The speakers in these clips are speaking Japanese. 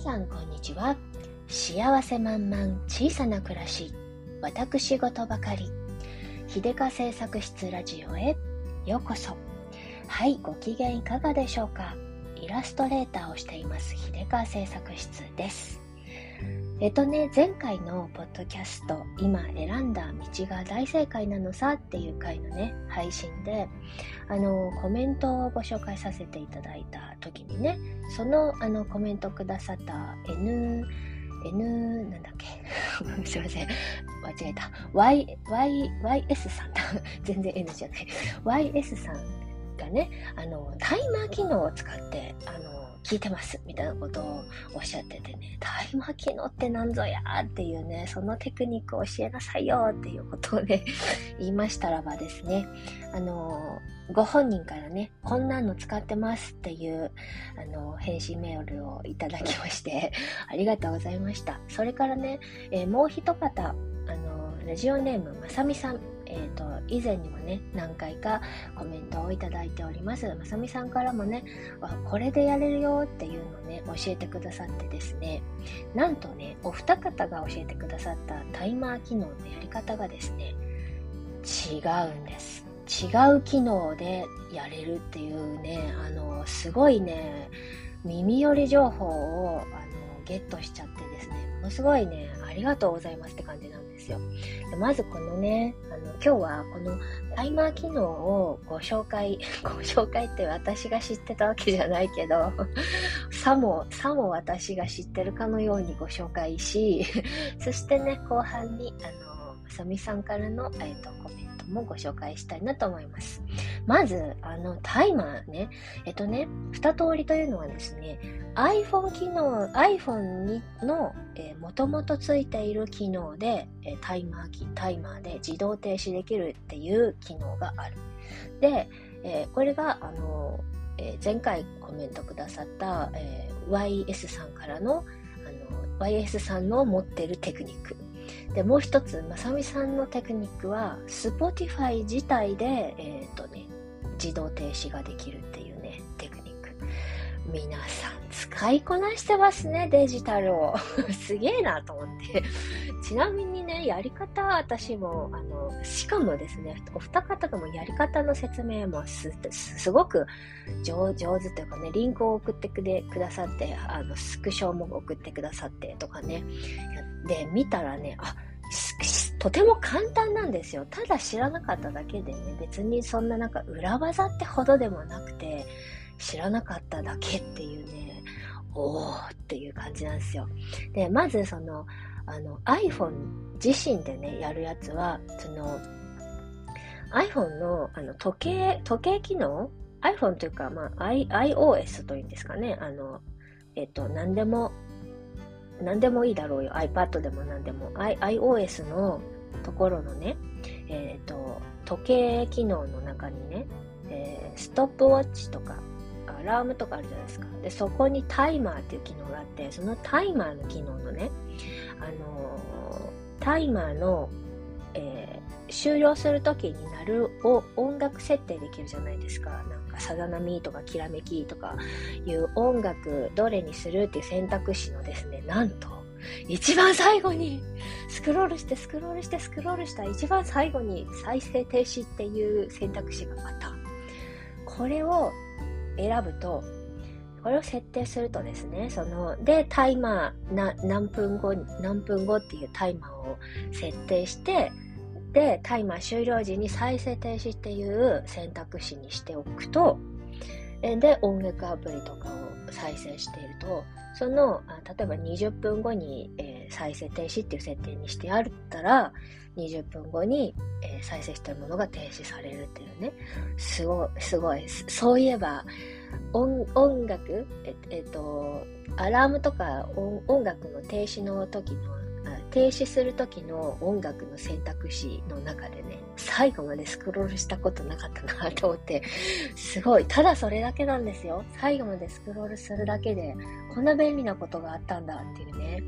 さんこんにちは。幸せ満々小さな暮らし。私事ばかり。秀香製作室ラジオへ。ようこそ。はいご機嫌いかがでしょうか。イラストレーターをしています秀川製作室です。えっとね、前回のポッドキャスト、今選んだ道が大正解なのさっていう回のね、配信で、あの、コメントをご紹介させていただいた時にね、その、あの、コメントくださった N、N、なんだっけ？すいません。間違えた。Y、Y、YS さんだ。全然 N じゃない。YS さんがね、あの、タイマー機能を使って、あの、聞いてますみたいなことをおっしゃっててね、タイマー機能って何ぞやっていうね、そのテクニックを教えなさいよっていうことをね、言いましたらばですね、あの、ご本人からね、こんなの使ってますっていう、あの、返信メールをいただきまして、ありがとうございました。それからね、えー、もう一方、あの、ラジオネームまさみさんえーと、以前にもね何回かコメントをいただいております。まさみさんからもねこれでやれるよっていうのをね教えてくださってですね。なんとねお二方が教えてくださったタイマー機能のやり方がですね違うんです。違う機能でやれるっていうねあのすごいね耳寄り情報をあのゲットしちゃってですねものすごいねありがとうございますって感じなんですよ。でまずこのねあの今日はこのタイマー機能をご紹介 ご紹介って私が知ってたわけじゃないけどさもさも私が知ってるかのようにご紹介し そしてね後半にあのまさみさんからの、えーと、コメントもご紹介したいなと思いますまずあのタイマーねえっとね二通りというのはですね iPhone 機能、iPhone にの、えー、もともとついている機能で、え、タイマー機、タイマーで自動停止できるっていう機能がある。で、えー、これが、あのえー、前回コメントくださった、えー、YS さんからの、あの、YS さんの持ってるテクニック。で、もう一つ、まさみさんのテクニックは、Spotify 自体で、えっ、とね、自動停止ができるっていうね、テクニック。皆さん使いこなしてますね、デジタルを。すげえなと思って。ちなみにね、やり方私も、あの、しかもですね、お二方ともやり方の説明もす、すごく上上手というかね、リンクを送ってくれくださって、あの、スクショも送ってくださってとかね。で、見たらね、あ、とても簡単なんですよ。ただ知らなかっただけでね、別にそんななんか裏技ってほどでもなくて、知らなかっただけっていうね、おーっていう感じなんですよ。で、まずその、あの iPhone 自身でね、やるやつは、その iPhone のあの時計、時計機能？iPhone というか、まあ、I、iOS というんですかね。あの、えっと、何でも、何でもいいだろうよ。iPad でも何でも。I、iOS のところのね、えっと、時計機能の中にね、えー、ストップウォッチとか、アラームとかあるじゃないですか。で、そこにタイマーっていう機能があって、そのタイマーの機能のね、あのー、タイマーの、えー、終了するときになるを音楽設定できるじゃないですか。なんか、さざ波とかきらめきとかいう音楽、どれにするっていう選択肢のですね、なんと、一番最後に、スクロールしてスクロールしてスクロールした一番最後に再生停止っていう選択肢があった。これを選ぶと、これを設定するとですね、その、で、タイマー、何分後、何分後っていうタイマーを設定して、で、タイマー終了時に再生停止っていう選択肢にしておくと、で、音楽アプリとかを再生していると、その、例えば20分後に、えー、再生停止っていう設定にしてあったら、20分後に、えー、再生してるものが停止されるっていうね。すごい、すごい。そういえば、音音楽、ええっと、アラームとか音音楽の停止の時の停止する時の音楽の選択肢の中でね、最後までスクロールしたことなかったなと思って、すごい。ただそれだけなんですよ。最後までスクロールするだけで、こんな便利なことがあったんだっていうね。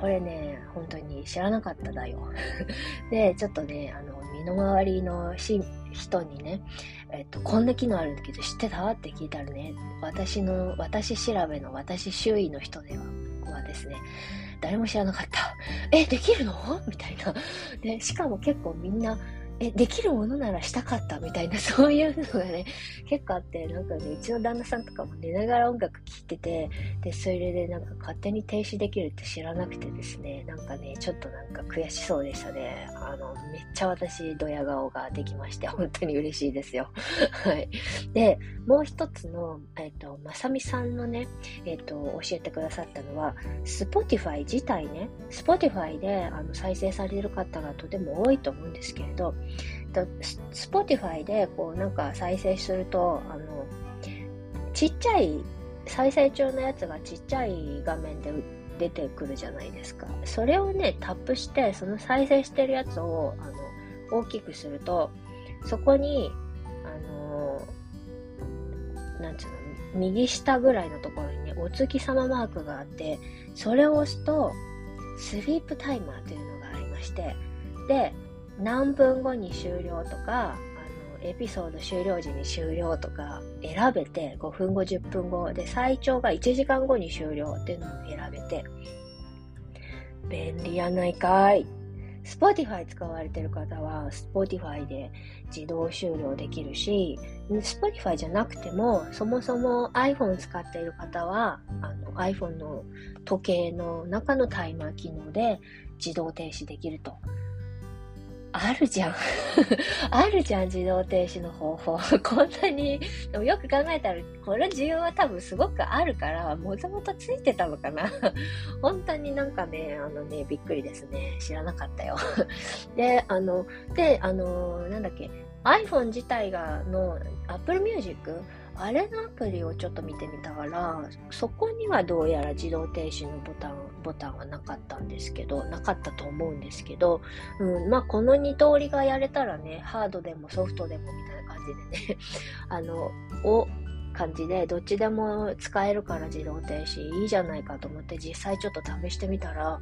これね、本当に知らなかっただよ。で、ちょっとね、あの、身の回りの人にね、えっと、こんな機能あるんだけど知ってた？って聞いたらね、私の、私調べの私周囲の人では、ですね、誰も知らなかった。え、できるの？みたいな。で、しかも結構みんな、え、できるものならしたかったみたいな、そういうのがね、結構あって、なんかね、うちの旦那さんとかも寝ながら音楽聴いてて、で、それでなんか勝手に停止できるって知らなくてですね、なんかね、ちょっとなんか悔しそうでしたね。あの、めっちゃ私、ドヤ顔ができまして、本当に嬉しいですよ。はい。で、もう一つの、えっ、ー、と、まさみさんのね、えっ、ー、と、教えてくださったのは、Spotify 自体ね、Spotify であの再生される方がとても多いと思うんですけれど、Spotify でこうなんか再生すると、あの、ちっちゃい、再生中のやつがちっちゃい画面で出てくるじゃないですか。それをね、タップして、その再生してるやつを、あの、大きくすると、そこに、あの、なんつうの、右下ぐらいのところにね、お月様マークがあって、それを押すと、スリープタイマーというのがありまして、で、何分後に終了とか、あの、エピソード終了時に終了とか選べて、5分後、10分後、で、最長が1時間後に終了っていうのを選べて、便利やないかい。Spotify 使われてる方は Spotify で自動終了できるし、Spotify じゃなくても、そもそも iPhone 使っている方は、あの iPhone の時計の中のタイマー機能で自動停止できると。あるじゃん。あるじゃん、自動停止の方法。こんなに、でもよく考えたら、これ需要は多分すごくあるから、もともとついてたのかな。本当になんかね、あのね、びっくりですね。知らなかったよ。で、あの、で、あの、なんだっけ、iPhone 自体がの Apple Music あれのアプリをちょっと見てみたから、そこにはどうやら自動停止のボタン、ボタンはなかったんですけど、なかったと思うんですけど、うん、まあこの二通りがやれたらね、ハードでもソフトでもみたいな感じでね、あの、お、感じで、どっちでも使えるから自動停止いいじゃないかと思って実際ちょっと試してみたら、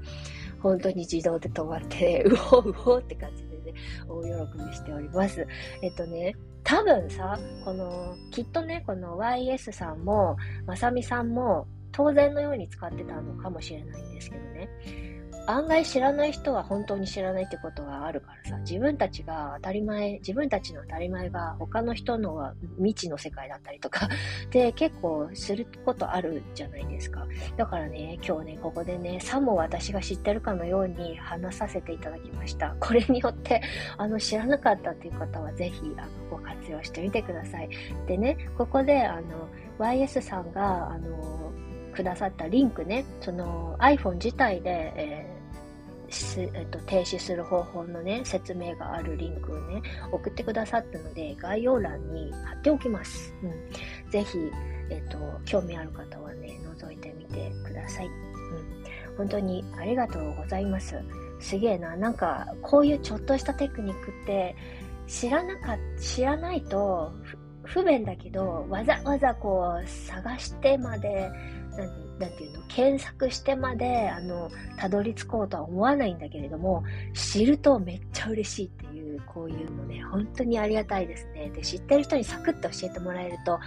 本当に自動で止まって、うおうおうって感じで、大喜びしております。えっとね、多分さ、この、きっとね、この YS さんも、まさみさんも、当然のように使ってたのかもしれないんですけどね。案外知らない人は本当に知らないってことがあるからさ、自分たちが当たり前、自分たちの当たり前が他の人のは未知の世界だったりとか、で、結構することあるじゃないですか。だからね、今日ね、ここでね、さも私が知ってるかのように話させていただきました。これによって、あの、知らなかったっていう方はぜひ、あの、ご活用してみてください。でね、ここで、あの、YS さんが、あの、くださったリンクね、その iPhone 自体で、ええっと、停止する方法のね、説明があるリンクをね、送ってくださったので、概要欄に貼っておきます。うん。ぜひ、えっと、興味ある方はね、覗いてみてください。うん。本当にありがとうございます。すげえな。なんか、こういうちょっとしたテクニックって、知らなか、知らないと不便だけど、わざわざこう、探してまで、何なんていうの、検索してまで、あの、たどり着こうとは思わないんだけれども、知るとめっちゃ嬉しいっていう、こういうのね、本当にありがたいですね。で、知ってる人にサクッと教えてもらえると、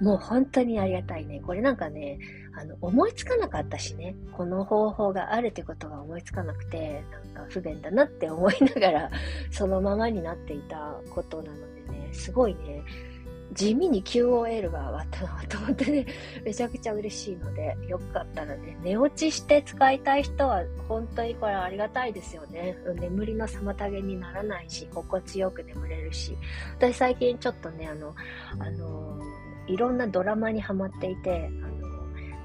もう本当にありがたいね。これなんかね、あの、思いつかなかったしね、この方法があるってことが思いつかなくて、なんか不便だなって思いながら、そのままになっていたことなのでね、すごいね、地味に QOL が上がったなと思ってね、めちゃくちゃ嬉しいので、よかったらね、寝落ちして使いたい人は、本当にこれありがたいですよね。眠りの妨げにならないし、心地よく眠れるし。私最近ちょっとね、あの、あの、いろんなドラマにハマっていて、あ、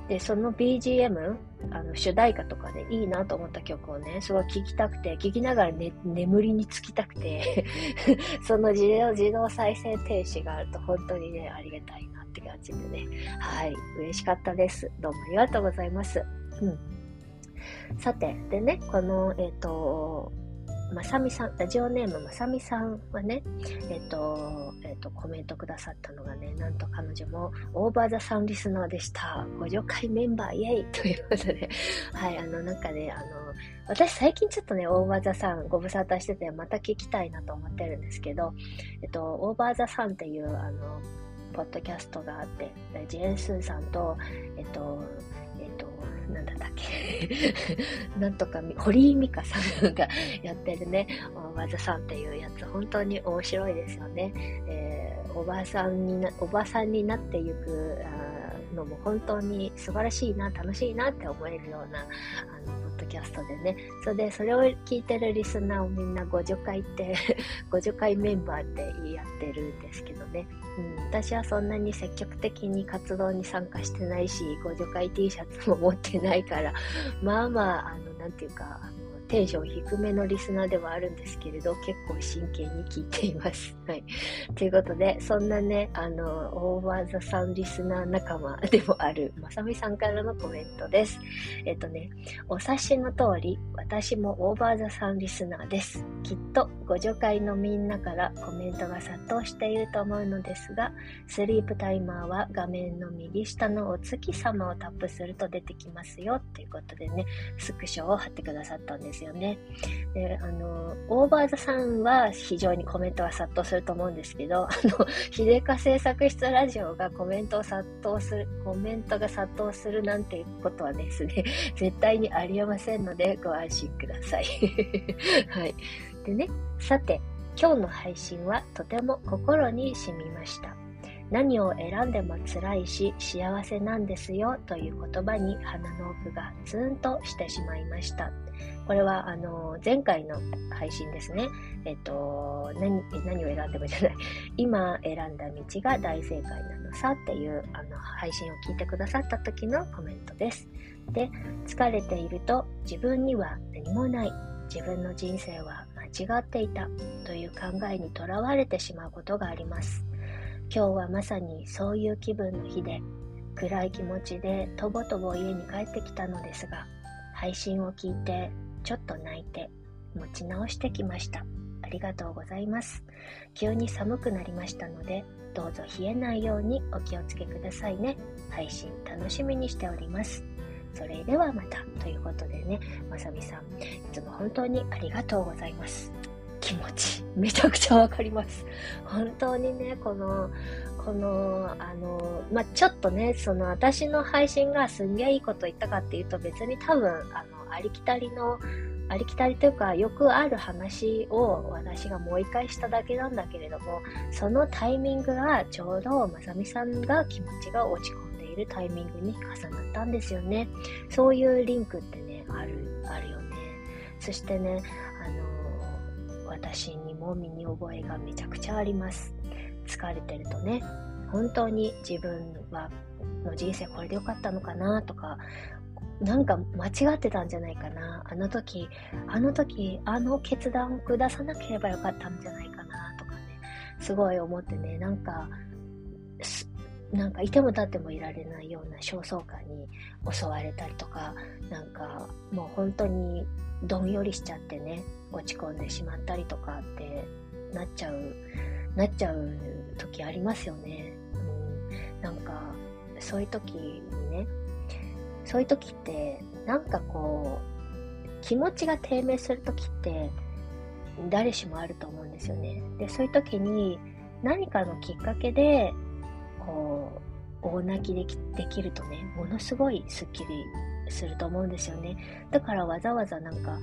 で、その BGM、あの主題歌とかでいいなと思った曲をね、すごい聴きたくて、聴きながら、ね、眠りにつきたくて その自動自動再生停止があると本当にね、ありがたいなって感じでね。はい、嬉しかったです。どうもありがとうございます。うん。さて、でね、この、えっ、ー、と、まさみさん、ラジオネームまさみさんはね、えっ、と、えっ、と、コメントくださったのがね、なんと彼女もオーバーザさんリスナーでした。ご助会メンバーイェイということで、はい、あの、なんかね、あの、私最近ちょっとね、オーバーザさんご無沙汰してて、また聞きたいなと思ってるんですけど、えっと、オーバーザさんっていう、あの、ポッドキャストがあって、ジェーン・スーさん、と、えっと、なんだったっけ？なんとか、堀井美香さんがやってるね、わざさんっていうやつ、本当に面白いですよね。えー、おばさんにな、おばさんになっていくのも本当に素晴らしいな、楽しいなって思えるような、あの、キャストでね、それで、それを聞いてるリスナーをみんな50回って 50回メンバーって言い合ってるんですけどね、うん、私はそんなに積極的に活動に参加してないし、50回 T シャツも持ってないから、まあまあ、あの、なんていうか、テンション低めのリスナーではあるんですけれど、結構真剣に聞いています。はい。ということで、そんなね、あの、オーバーザさんリスナー仲間でもある、まさみさんからのコメントです。えっとね、お察しの通り、私もオーバーザさんリスナーです。きっと、ご助会のみんなからコメントが殺到していると思うのですが、スリープタイマーは画面の右下のお月様をタップすると出てきますよ、ということでね、スクショを貼ってくださったんですですよね。で、あの、オーバーザさんは非常にコメントは殺到すると思うんですけど、あの、秀香製作室ラジオがコメントを殺到する、コメントが殺到するなんていうことはですね、絶対にありえませんのでご安心ください。はい。でね、さて、今日の配信はとても心に染みました。何を選んでも辛いし幸せなんですよという言葉に鼻の奥がツーンとしてしまいました。これは、あの、前回の配信ですね。えっと、何、何を選んでもじゃない。今選んだ道が大正解なのさっていう、あの、配信を聞いてくださった時のコメントです。で、疲れていると自分には何もない。自分の人生は間違っていたという考えにとらわれてしまうことがあります。今日はまさにそういう気分の日で、暗い気持ちでとぼとぼ家に帰ってきたのですが、配信を聞いてちょっと泣いて持ち直してきました。ありがとうございます。急に寒くなりましたので、どうぞ冷えないようにお気をつけくださいね。配信楽しみにしております。それではまた。ということでね、まさみさん、いつも本当にありがとうございます。気持ち、めちゃくちゃわかります。本当にね、この、この、あの、まあ、ちょっとね、その私の配信がすんげえいいこと言ったかっていうと別に多分、あの、ありきたりの、ありきたりというか、よくある話を私がもう一回しただけなんだけれども、そのタイミングがちょうどまさみさんが気持ちが落ち込んでいるタイミングに重なったんですよね。そういうリンクってね、ある、あるよね。そしてね、私にも身に覚えがめちゃくちゃあります。疲れてるとね、本当に自分はの人生これでよかったのかなとか、なんか間違ってたんじゃないかな。あの時、あの時、あの決断を下さなければよかったんじゃないかなとかね、すごい思ってね、なんか、なんかいても立ってもいられないような焦燥感に襲われたりとか、なんかもう本当にどんよりしちゃってね、落ち込んでしまったりとかってなっちゃう、なっちゃう時ありますよね。うん、なんか、そういう時にね、そういう時って、なんかこう、気持ちが低迷する時って、誰しもあると思うんですよね。で、そういう時に、何かのきっかけで、こう、大泣きできできるとね、ものすごいスッキリすると思うんですよね。だからわざわざなんか、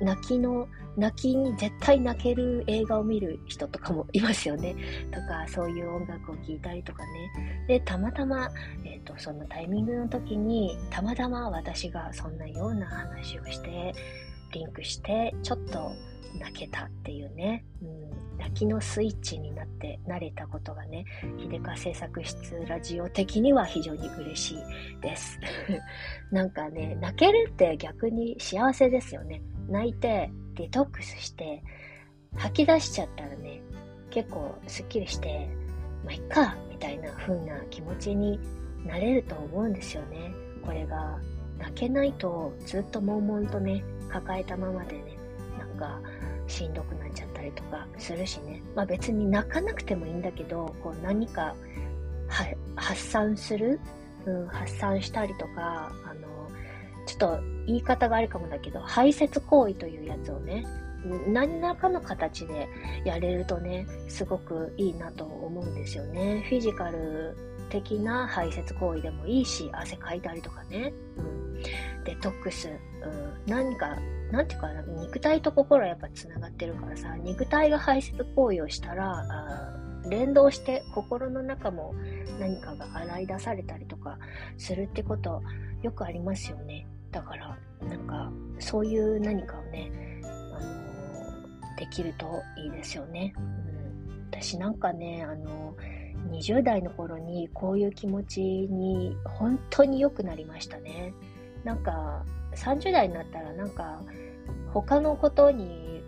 泣きの、泣きに絶対泣ける映画を見る人とかもいますよね。とか、そういう音楽を聴いたりとかね。で、たまたま、えっ、ー、と、そのタイミングの時に、たまたま私がそんなような話をして、リンクして、ちょっと泣けたっていうね。うん泣きのスイッチになって慣れたことがね、秀川製作室ラジオ的には非常に嬉しいです。なんかね、泣けるって逆に幸せですよね。泣いて、デトックスして、吐き出しちゃったらね、結構スッキリして、まあ、いっか、みたいな風な気持ちになれると思うんですよね。これが、泣けないとずっと悶々とね、抱えたままでね、なんか、しんどくなっちゃったりとかするしね。まあ別に泣かなくてもいいんだけど、こう何か発散する、うん、発散したりとか、あの、ちょっと言い方があるかもだけど、排泄行為というやつをね、何らかの形でやれるとね、すごくいいなと思うんですよね。フィジカル的な排泄行為でもいいし、汗かいたりとかね。うんデトックス、うん、何か、なんていうかな、肉体と心はやっぱつながってるからさ、肉体が排泄行為をしたら、あ連動して心の中も何かが洗い出されたりとかするってことよくありますよね。だから、なんか、そういう何かをね、あのできるといいですよね。うん、私なんかね、あの20代の頃にこういう気持ちに本当に良くなりましたね。なんか30代になったらなんか他のことに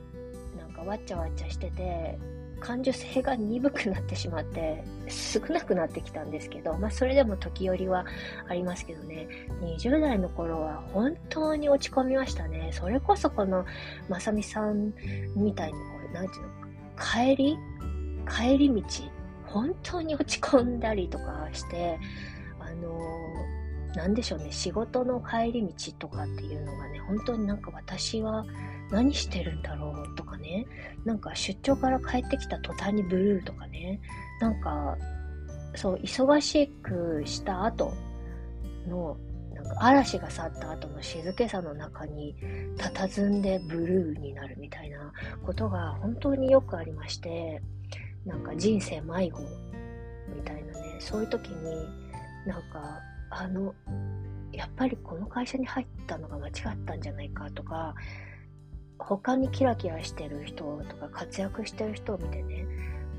なんかわっちゃわっちゃしてて感受性が鈍くなってしまって少なくなってきたんですけど、まあそれでも時折はありますけどね、20代の頃は本当に落ち込みましたね。それこそこのまさみさんみたいにこう、なんていうの、帰り？帰り道本当に落ち込んだりとかして、あのー、なんでしょうね、仕事の帰り道とかっていうのがね、本当になんか私は何してるんだろうとかね、なんか出張から帰ってきた途端にブルーとかね、なんか、そう、忙しくした後の、なんか嵐が去った後の静けさの中に佇んでブルーになるみたいなことが本当によくありまして、なんか人生迷子みたいなね、そういう時に、なんか、あの、やっぱりこの会社に入ったのが間違ったんじゃないかとか、他にキラキラしてる人とか活躍してる人を見てね、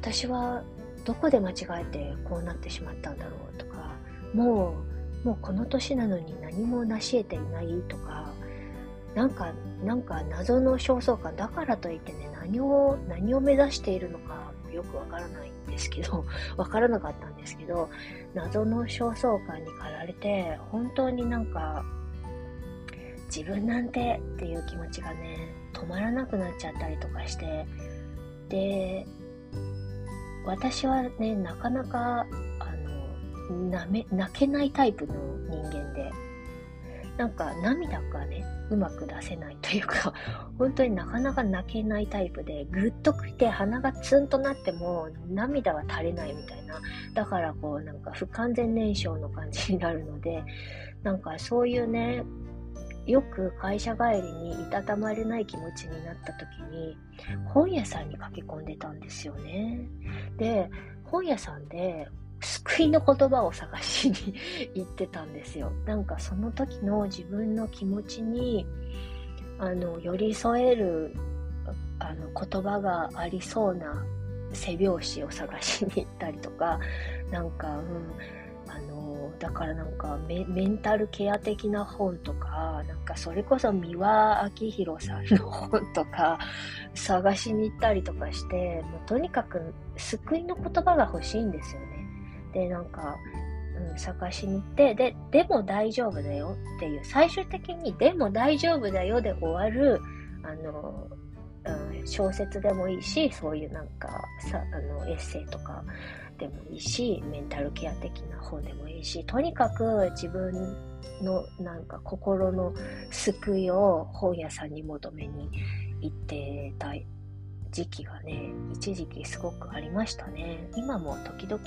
私はどこで間違えてこうなってしまったんだろうとか、もう、もうこの年なのに何も成し得ていないとか、なんか、なんか謎の焦燥感だからといってね、何を、何を目指しているのかよくわからないんですけど、わからなかったんですけど、謎の焦燥感に駆られて、本当になんか、自分なんてっていう気持ちがね、止まらなくなっちゃったりとかして、で、私はね、なかなか、あの、なめ、泣けないタイプの人間で、なんか涙がね、うまく出せないというか、本当になかなか泣けないタイプで、ぐっと来て鼻がツンとなっても涙は垂れないみたいな。だからこうなんか不完全燃焼の感じになるので、なんかそういうね、よく会社帰りにいたたまれない気持ちになった時に、本屋さんに駆け込んでたんですよね。で、本屋さんで救いの言葉を探しに行ってたんですよ。なんかその時の自分の気持ちに、あの、寄り添える、あの、言葉がありそうな背拍子を探しに行ったりとか、なんか、うん、あの、だからなんかメンタルケア的な本とか、なんかそれこそ三輪明宏さんの本とか探しに行ったりとかして、もうとにかく救いの言葉が欲しいんですよね。で、なんか、うん、探しに行って、で、でも大丈夫だよっていう、最終的にでも大丈夫だよで終わる、あの、うん、小説でもいいし、そういうなんかさ、あの、エッセイとかでもいいし、メンタルケア的な本でもいいし、とにかく自分のなんか心の救いを本屋さんに求めに行ってた時期がね、一時期すごくありましたね。今も時々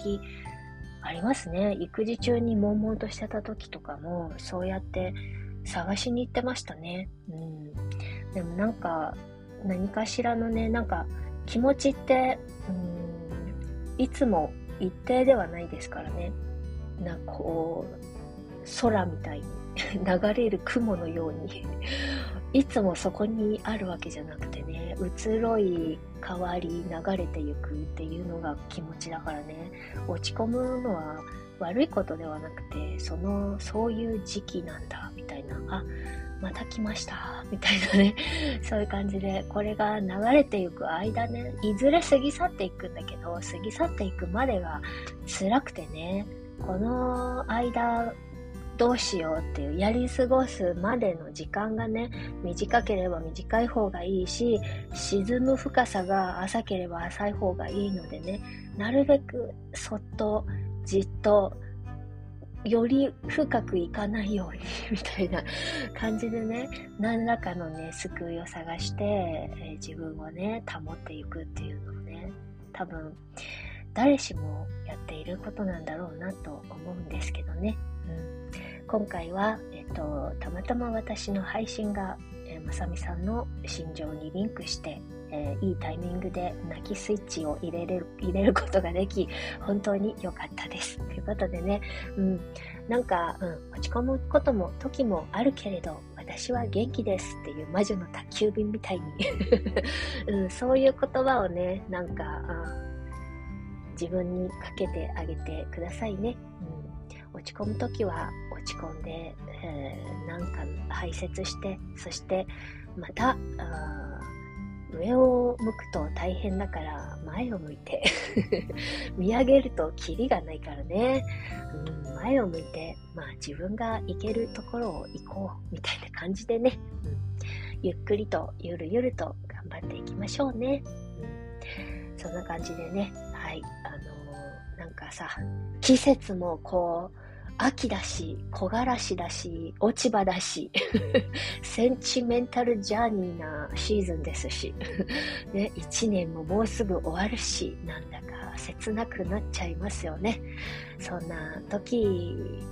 ありますね。育児中に悶々としてた時とかも、そうやって探しに行ってましたね。うん。でもなんか、何かしらのね、なんか気持ちって、うん、いつも一定ではないですからね。なんかこう、空みたいに 流れる雲のように いつもそこにあるわけじゃなくてね、移ろい変わり流れていくっていうのが気持ちだからね、落ち込むのは悪いことではなくて、その、そういう時期なんだ、みたいな、あ、また来ました、みたいなね、そういう感じで、これが流れていく間ね、いずれ過ぎ去っていくんだけど、過ぎ去っていくまでが辛くてね、この間、どうしようっていうやり過ごすまでの時間がね短ければ短い方がいいし沈む深さが浅ければ浅い方がいいのでねなるべくそっとじっとより深くいかないようにみたいな 感じでね何らかのね救いを探して、えー、自分をね保っていくっていうのをね多分誰しもやっていることなんだろうなと思うんですけどね。うん。今回は、えっと、たまたま私の配信が、えー、まさみさんの心情にリンクして、えー、いいタイミングで泣きスイッチを入れれる、入れることができ、本当に良かったです。ということでね、うん、なんか、うん、落ち込むことも、時もあるけれど、私は元気です。っていう魔女の宅急便みたいに。うん、そういう言葉をね、なんか、自分にかけてあげてくださいね。うん、落ち込む時は落ち込んで、えー、なんか排泄して、そしてまた、上を向くと大変だから前を向いて 見上げるとキリがないからね、うん、前を向いて、まあ、自分が行けるところを行こうみたいな感じでね、うん、ゆっくりとゆるゆると頑張っていきましょうね、うん、そんな感じでね。はい、なんかさ季節もこう秋だし、木枯らしだし、落ち葉だし、センチメンタルジャーニーなシーズンですし、ね、一年ももうすぐ終わるし、なんだか切なくなっちゃいますよね。そんな時に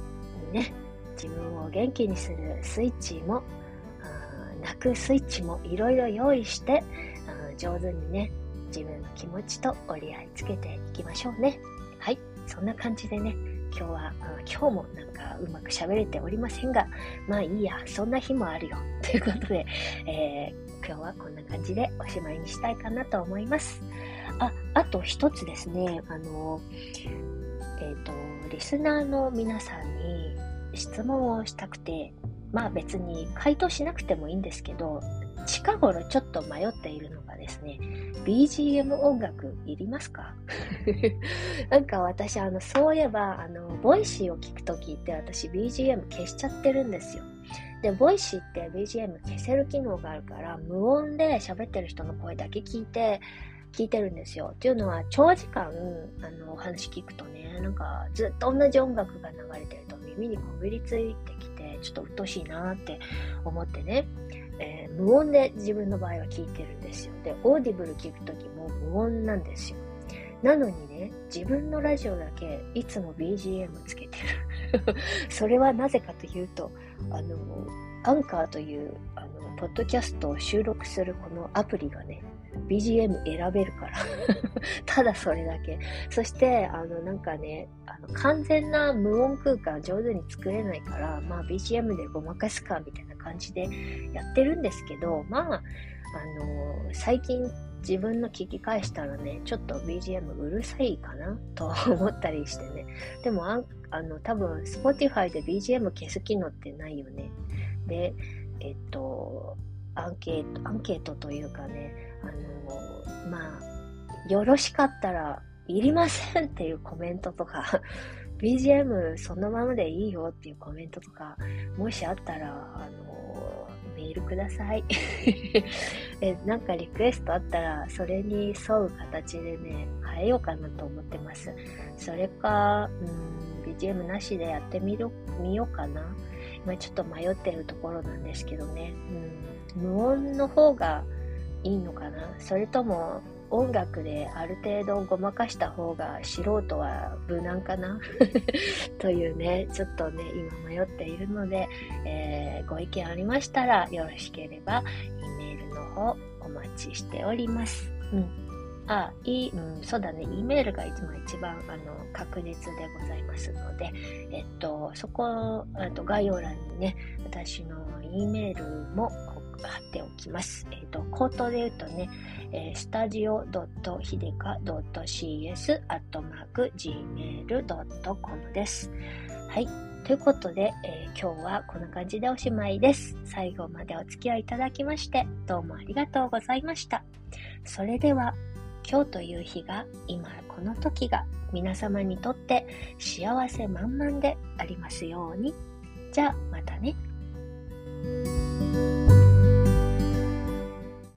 ね、自分を元気にするスイッチも、泣くスイッチもいろいろ用意して、上手にね、自分の気持ちと折り合いつけていきましょうね。はい、そんな感じでね、今日は、今日もなんかうまく喋れておりませんが、まあいいや、そんな日もあるよ。ということで、えー、今日はこんな感じでおしまいにしたいかなと思います。あ、あと一つですね、あの、えっ、ー、と、リスナーの皆さんに質問をしたくて、まあ別に回答しなくてもいいんですけど、近頃ちょっと迷っているのがですね、BGM 音楽いりますか？なんか私、あの、そういえば、あの、ボイシーを聞くときって私 BGM 消しちゃってるんですよ。で、ボイシーって BGM 消せる機能があるから、無音で喋ってる人の声だけ聞いて、聞いてるんですよ。っていうのは、長時間、あの、お話聞くとね、なんか、ずっと同じ音楽が流れてると耳にこびりついてきて、ちょっと鬱陶しいなって思ってね。えー、無音で自分の場合は聞いてるんですよ。で、オーディブル聞くときも無音なんですよ。なのにね、自分のラジオだけいつも BGM つけてる。それはなぜかというと、あの、アンカーという、あの、ポッドキャストを収録するこのアプリがね、BGM 選べるから ただそれだけ。そして、あの、なんかね、あの、完全な無音空間上手に作れないから、まあ BGM でごまかすか、みたいな感じでやってるんですけど、まあ、あの、最近自分の聞き返したらね、ちょっと BGM うるさいかなと思ったりしてね。でもあ、あの、多分 Spotify で BGM 消す機能ってないよね。で、えっと、アンケート、アンケートというかね、あの、まあ、よろしかったらいりませんっていうコメントとか BGM そのままでいいよっていうコメントとか、もしあったら、あの、メールください え。なんかリクエストあったら、それに沿う形でね、変えようかなと思ってます。それか、うん、BGM なしでやってみる見ようかな。今ちょっと迷ってるところなんですけどね。うん、無音の方がいいのかなそれとも音楽である程度ごまかした方が素人は無難かな？というね、ちょっとね、今迷っているので、えー、ご意見ありましたらよろしければ、E メールの方お待ちしております。うん。あ、いい、うん、そうだね、E メールが一番一番、あの、確実でございますので、えっと、そこ、あと概要欄にね、私の E メールも貼っておきます。えっ、ー、と、口頭で言うとね、えー、スタジオ .hideka.cs.gmail.com です。はい。ということで、えー、今日はこんな感じでおしまいです。最後までお付き合いいただきまして、どうもありがとうございました。それでは、今日という日が、今この時が、皆様にとって幸せ満々でありますように。じゃあ、またね。